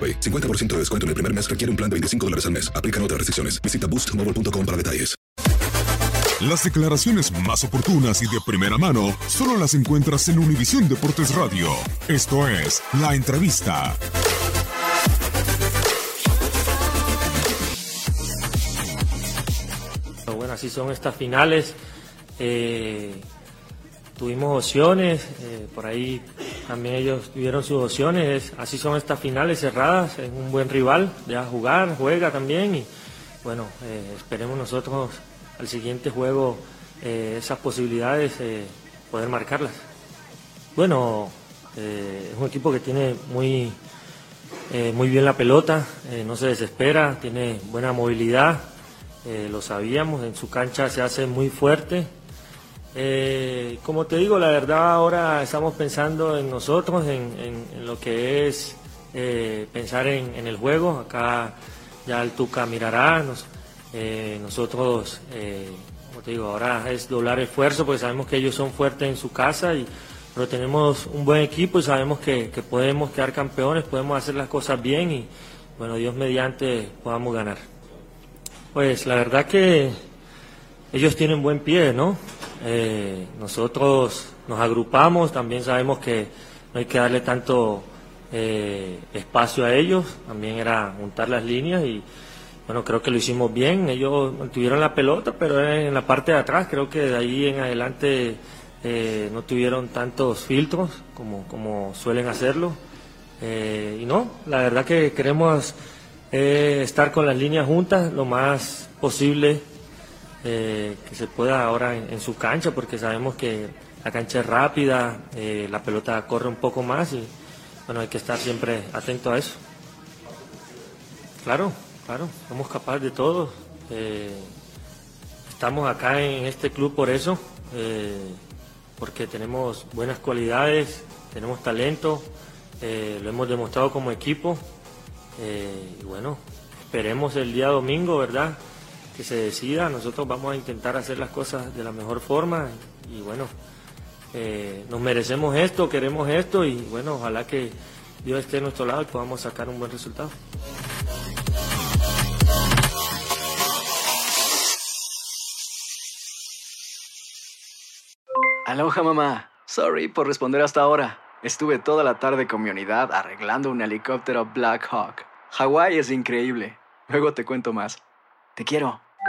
AroPay. 50% de descuento en el primer mes requiere un plan de 25 dólares al mes. Aplican otras restricciones. Visita boostmobile.com para detalles. Las declaraciones más oportunas y de primera mano solo las encuentras en Univisión Deportes Radio. Esto es La Entrevista. Bueno, así son estas finales. Eh, tuvimos opciones, eh, por ahí también ellos tuvieron sus opciones. Así son estas finales cerradas. Es un buen rival, deja jugar, juega también. Y bueno, eh, esperemos nosotros al siguiente juego eh, esas posibilidades poder marcarlas. Bueno, es un equipo que tiene muy, muy bien la pelota, no se desespera, tiene buena movilidad. lo sabíamos, en su cancha se hace muy fuerte, eh, como te digo, la verdad ahora estamos pensando en nosotros, en, lo que es eh, pensar en, el juego. Acá ya el Tuca mirará. Eh, nosotros, como te digo, ahora es doblar esfuerzo porque sabemos que ellos son fuertes en su casa, y, pero tenemos un buen equipo y sabemos que podemos quedar campeones, podemos hacer las cosas bien y, bueno, Dios mediante podamos ganar. Pues la verdad que ellos tienen buen pie, ¿no? Eh, nosotros nos agrupamos, también sabemos que no hay que darle tanto eh, espacio a ellos, también era juntar las líneas y bueno, creo que lo hicimos bien, ellos tuvieron la pelota, pero en la parte de atrás, creo que de ahí en adelante eh, no tuvieron tantos filtros como, como suelen hacerlo. y no, la verdad que queremos estar con las líneas juntas lo más posible eh, que se pueda ahora en, su cancha, porque sabemos que la cancha es rápida, eh, la pelota corre un poco más y bueno, hay que estar siempre atento a eso. Claro, claro, somos capaces de todo. Eh, estamos acá en este club por eso, porque tenemos buenas cualidades, tenemos talento, lo hemos demostrado como equipo. y bueno, esperemos el día domingo, ¿verdad? Que se decida. Nosotros vamos a intentar hacer las cosas de la mejor forma y bueno, eh, nos merecemos esto, queremos esto y bueno, ojalá que Dios esté a nuestro lado y podamos sacar un buen resultado. Aloha mamá. Sorry por responder hasta ahora. Estuve toda la tarde con mi unidad arreglando un helicóptero Black Hawk. Hawái es increíble. Luego te cuento más. Te quiero.